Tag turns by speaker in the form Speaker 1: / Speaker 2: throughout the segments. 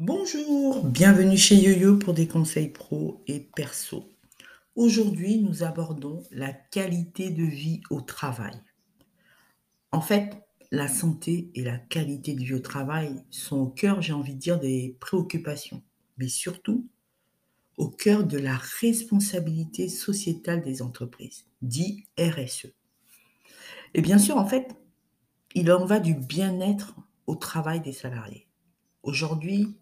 Speaker 1: Bonjour, bienvenue chez YoYo pour des conseils pro et perso. Aujourd'hui, nous abordons la qualité de vie au travail. En fait, la santé et la qualité de vie au travail sont au cœur, j'ai envie de dire, des préoccupations, mais surtout au cœur de la responsabilité sociétale des entreprises, dit RSE. Et bien sûr, en fait, il en va du bien-être au travail des salariés. Aujourd'hui,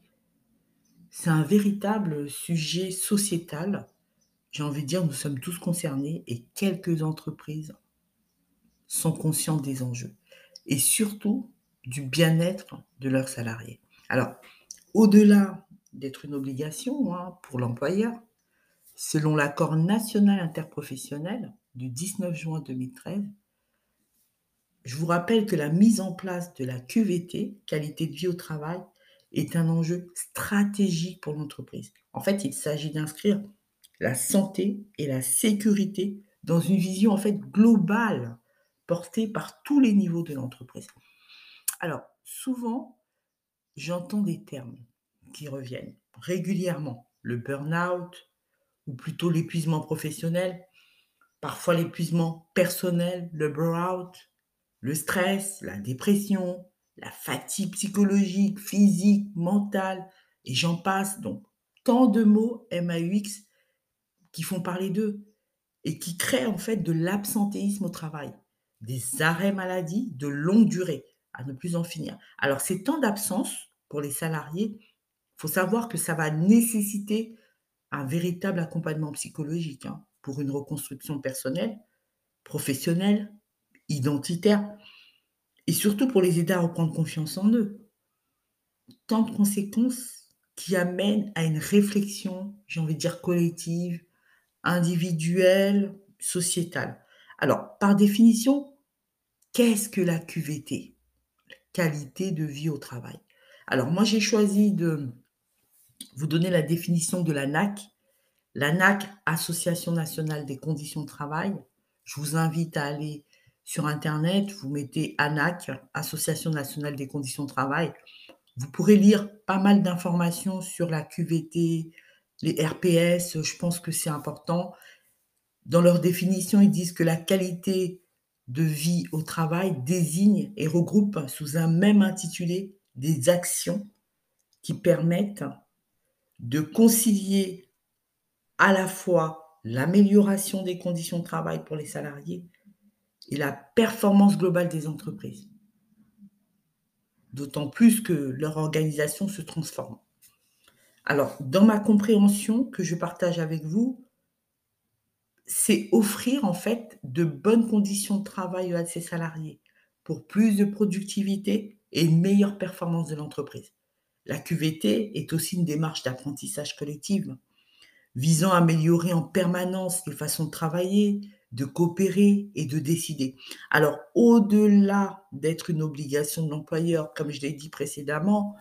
Speaker 1: c'est un véritable sujet sociétal. J'ai envie de dire, nous sommes tous concernés et quelques entreprises sont conscientes des enjeux et surtout du bien-être de leurs salariés. Alors, au-delà d'être une obligation hein, pour l'employeur, selon l'accord national interprofessionnel du 19 juin 2013, je vous rappelle que la mise en place de la QVT, qualité de vie au travail, est un enjeu stratégique pour l'entreprise. En fait, il s'agit d'inscrire la santé et la sécurité dans une vision en fait globale portée par tous les niveaux de l'entreprise. Alors, souvent, j'entends des termes qui reviennent régulièrement. Le burn-out, ou plutôt l'épuisement professionnel, parfois l'épuisement personnel, le burn-out, le stress, la dépression, la fatigue psychologique, physique, mentale, et j'en passe. Donc, tant de mots MAUX qui font parler d'eux et qui créent en fait de l'absentéisme au travail, des arrêts maladie de longue durée, à ne plus en finir. Alors, ces temps d'absence pour les salariés, il faut savoir que ça va nécessiter un véritable accompagnement psychologique hein, pour une reconstruction personnelle, professionnelle, identitaire et surtout pour les aider à reprendre confiance en eux. Tant de conséquences qui amènent à une réflexion, j'ai envie de dire collective, individuelle, sociétale. Alors, par définition, qu'est-ce que la QVT qualité de vie au travail. Alors, moi, j'ai choisi de vous donner la définition de la NAC. La NAC, Association nationale des conditions de travail. Je vous invite à aller sur Internet, vous mettez ANAC, Association nationale des conditions de travail. Vous pourrez lire pas mal d'informations sur la QVT, les RPS, je pense que c'est important. Dans leur définition, ils disent que la qualité de vie au travail désigne et regroupe sous un même intitulé des actions qui permettent de concilier à la fois l'amélioration des conditions de travail pour les salariés et la performance globale des entreprises. D'autant plus que leur organisation se transforme. Alors, dans ma compréhension que je partage avec vous, c'est offrir en fait de bonnes conditions de travail à ses salariés pour plus de productivité et une meilleure performance de l'entreprise. La QVT est aussi une démarche d'apprentissage collectif visant à améliorer en permanence les façons de travailler, de coopérer et de décider. Alors, au-delà d'être une obligation de l'employeur, comme je l'ai dit précédemment,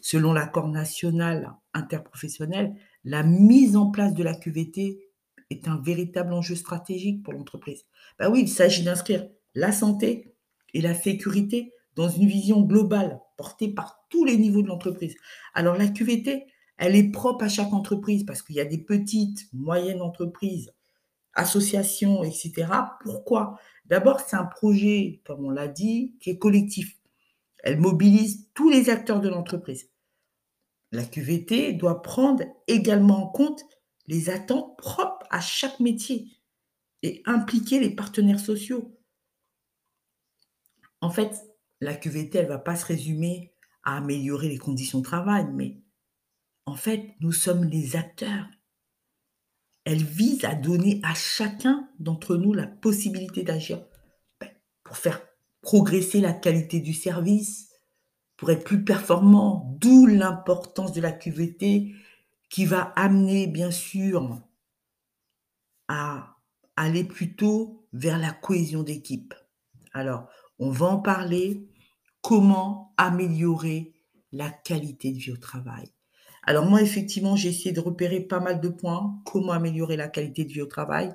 Speaker 1: selon l'accord national interprofessionnel, la mise en place de la QVT est un véritable enjeu stratégique pour l'entreprise. Ben oui, il s'agit d'inscrire la santé et la sécurité dans une vision globale portée par tous les niveaux de l'entreprise. Alors la QVT, elle est propre à chaque entreprise parce qu'il y a des petites, moyennes entreprises associations, etc. Pourquoi? D'abord, c'est un projet, comme on l'a dit, qui est collectif. Elle mobilise tous les acteurs de l'entreprise. La QVT doit prendre également en compte les attentes propres à chaque métier et impliquer les partenaires sociaux. En fait, la QVT, elle ne va pas se résumer à améliorer les conditions de travail, mais en fait, nous sommes les acteurs elle vise à donner à chacun d'entre nous la possibilité d'agir ben, pour faire progresser la qualité du service, pour être plus performant, d'où l'importance de la QVT qui va amener bien sûr à aller plutôt vers la cohésion d'équipe. Alors, on va en parler, comment améliorer la qualité de vie au travail? Alors moi, effectivement, j'ai essayé de repérer pas mal de points. Comment améliorer la qualité de vie au travail?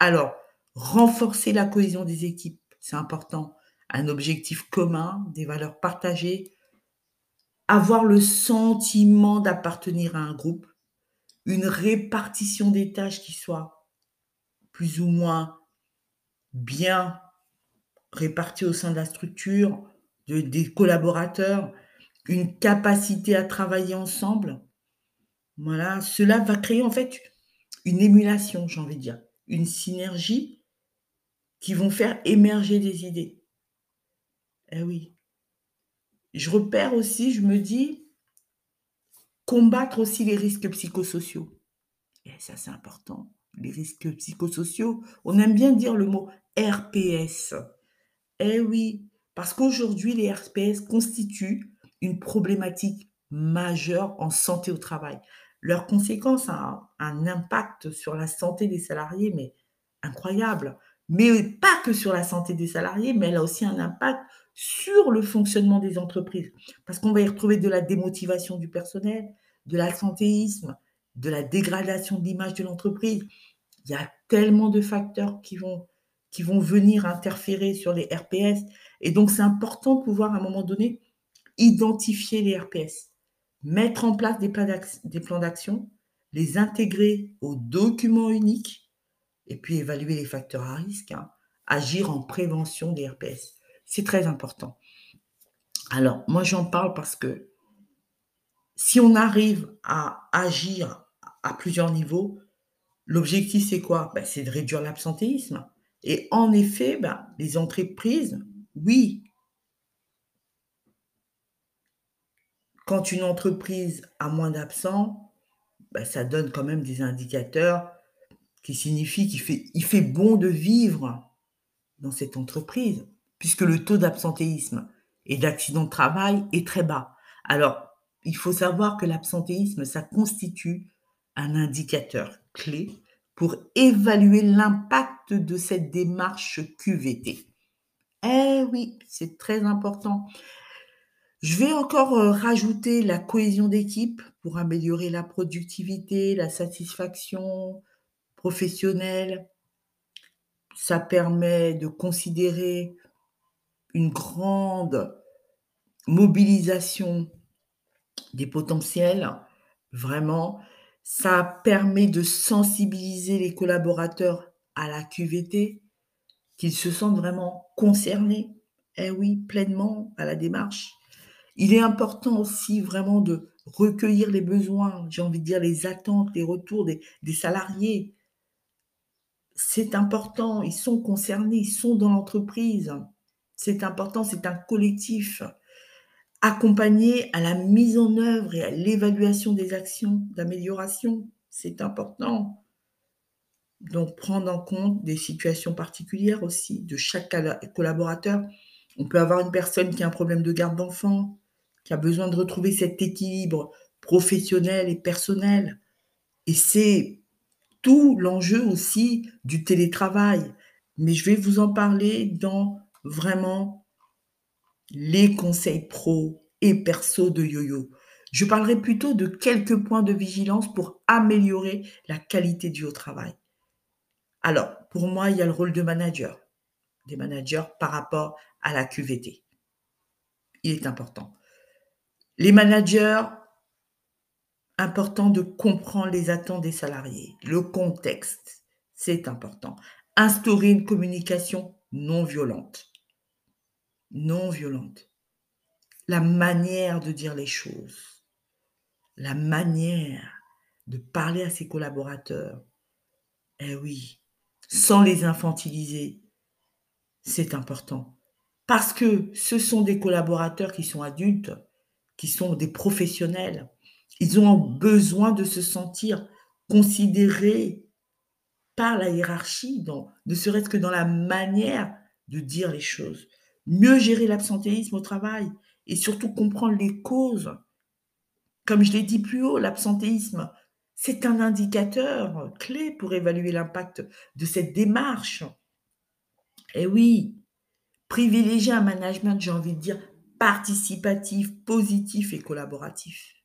Speaker 1: Alors, renforcer la cohésion des équipes, c'est important. Un objectif commun, des valeurs partagées, avoir le sentiment d'appartenir à un groupe, une répartition des tâches qui soit plus ou moins bien répartie au sein de la structure, de, des collaborateurs, une capacité à travailler ensemble. Voilà, cela va créer en fait une émulation, j'ai envie de dire, une synergie qui vont faire émerger des idées. Eh oui. Je repère aussi, je me dis, combattre aussi les risques psychosociaux. Et ça, c'est important. Les risques psychosociaux, on aime bien dire le mot RPS. Eh oui, parce qu'aujourd'hui, les RPS constituent une problématique majeure en santé au travail. Leurs conséquences ont un impact sur la santé des salariés, mais incroyable. Mais pas que sur la santé des salariés, mais elle a aussi un impact sur le fonctionnement des entreprises. Parce qu'on va y retrouver de la démotivation du personnel, de l'absentéisme, de la dégradation de l'image de l'entreprise. Il y a tellement de facteurs qui vont, qui vont venir interférer sur les RPS. Et donc, c'est important de pouvoir, à un moment donné, identifier les RPS, mettre en place des plans d'action, les intégrer au document unique et puis évaluer les facteurs à risque, hein. agir en prévention des RPS. C'est très important. Alors, moi, j'en parle parce que si on arrive à agir à plusieurs niveaux, l'objectif, c'est quoi? Ben, C'est de réduire l'absentéisme. Et en effet, ben, les entreprises, oui, quand une entreprise a moins d'absents, ben, ça donne quand même des indicateurs qui signifient qu'il fait, fait bon de vivre dans cette entreprise puisque le taux d'absentéisme et d'accident de travail est très bas. Alors, il faut savoir que l'absentéisme, ça constitue un indicateur clé pour évaluer l'impact de cette démarche QVT. Eh oui, c'est très important. Je vais encore euh, rajouter la cohésion d'équipe pour améliorer la productivité, la satisfaction professionnelle. Ça permet de considérer une grande mobilisation des potentiels, vraiment. Ça permet de sensibiliser les collaborateurs à la QVT, qu'ils se sentent vraiment concernés, eh oui, pleinement à la démarche. Il est important aussi vraiment de recueillir les besoins, j'ai envie de dire les attentes, les retours des, salariés. C'est important, ils sont concernés, ils sont dans l'entreprise. C'est important, c'est un collectif. Accompagner à la mise en œuvre et à l'évaluation des actions d'amélioration, c'est important. Donc prendre en compte des situations particulières aussi de chaque collaborateur. On peut avoir une personne qui a un problème de garde d'enfant, qui a besoin de retrouver cet équilibre professionnel et personnel. Et c'est tout l'enjeu aussi du télétravail. Mais je vais vous en parler dans vraiment les conseils pro et perso de YoYo. Je parlerai plutôt de quelques points de vigilance pour améliorer la qualité du haut travail. Alors, pour moi, il y a le rôle de manager, des managers par rapport à la QVT. Il est important. Les managers, important de comprendre les attentes des salariés, le contexte, c'est important. Instaurer une communication non violente non violente. La manière de dire les choses, la manière de parler à ses collaborateurs, eh oui, sans les infantiliser, c'est important. Parce que ce sont des collaborateurs qui sont adultes, qui sont des professionnels. Ils ont besoin de se sentir considérés par la hiérarchie, ne serait-ce que dans la manière de dire les choses mieux gérer l'absentéisme au travail et surtout comprendre les causes. Comme je l'ai dit plus haut, l'absentéisme, c'est un indicateur clé pour évaluer l'impact de cette démarche. Et oui, privilégier un management, j'ai envie de dire, participatif, positif et collaboratif.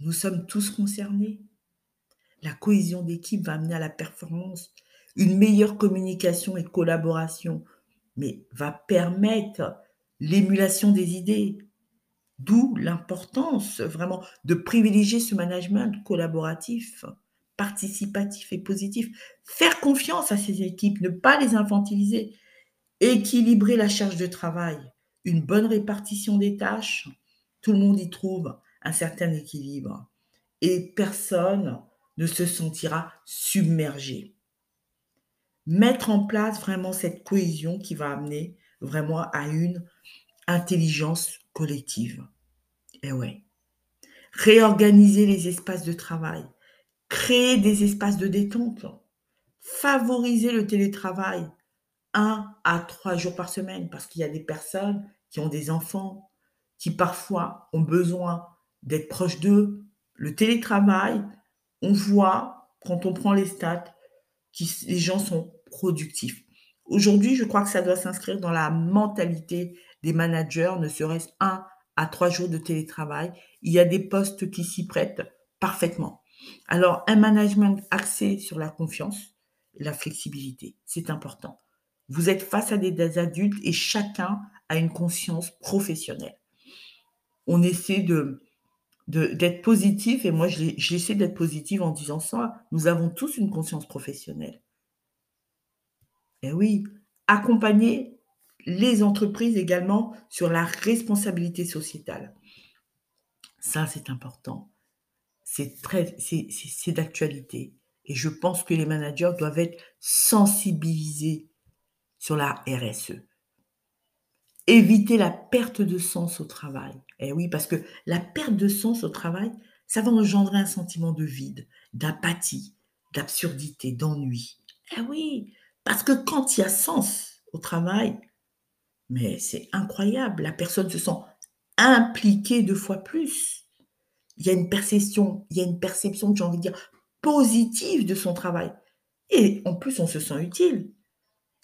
Speaker 1: Nous sommes tous concernés. La cohésion d'équipe va amener à la performance, une meilleure communication et collaboration mais va permettre l'émulation des idées, D'où l'importance vraiment de privilégier ce management collaboratif, participatif et positif. Faire confiance à ses équipes, ne pas les infantiliser. Équilibrer la charge de travail, une bonne répartition des tâches, tout le monde y trouve un certain équilibre. Et personne ne se sentira submergé. Mettre en place vraiment cette cohésion qui va amener vraiment à une intelligence collective. Et eh ouais. Réorganiser les espaces de travail, créer des espaces de détente, favoriser le télétravail un à trois jours par semaine, parce qu'il y a des personnes qui ont des enfants, qui parfois ont besoin d'être proches d'eux. Le télétravail, on voit, quand on prend les stats, que les gens sont productifs. Aujourd'hui, je crois que ça doit s'inscrire dans la mentalité des managers, ne serait-ce un à trois jours de télétravail. Il y a des postes qui s'y prêtent parfaitement. Alors, un management axé sur la confiance la flexibilité, c'est important. Vous êtes face à des, adultes et chacun a une conscience professionnelle. On essaie de d'être positif et moi j'essaie d'être positive en disant ça. Nous avons tous une conscience professionnelle. Et oui, accompagner les entreprises également sur la responsabilité sociétale. Ça, c'est important. C'est très, c'est d'actualité. Et je pense que les managers doivent être sensibilisés sur la RSE. Éviter la perte de sens au travail. Eh oui, parce que la perte de sens au travail, ça va engendrer un sentiment de vide, d'apathie, d'absurdité, d'ennui. Eh oui, parce que quand il y a sens au travail, mais c'est incroyable, la personne se sent impliquée deux fois plus. Il y a une perception, il y a une perception, j'ai envie de dire, positive de son travail. Et en plus, on se sent utile.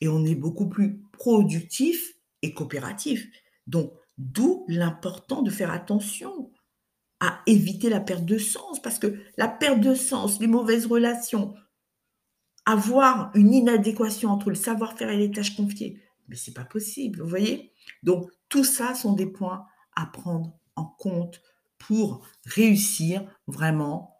Speaker 1: Et on est beaucoup plus productif et coopératif. Donc, d'où l'important de faire attention à éviter la perte de sens, parce que la perte de sens, les mauvaises relations, avoir une inadéquation entre le savoir-faire et les tâches confiées, mais c'est pas possible, vous voyez? Donc tout ça sont des points à prendre en compte pour réussir vraiment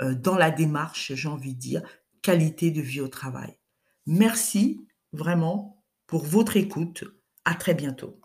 Speaker 1: euh, dans la démarche, j'ai envie de dire, qualité de vie au travail. Merci vraiment pour votre écoute. À très bientôt.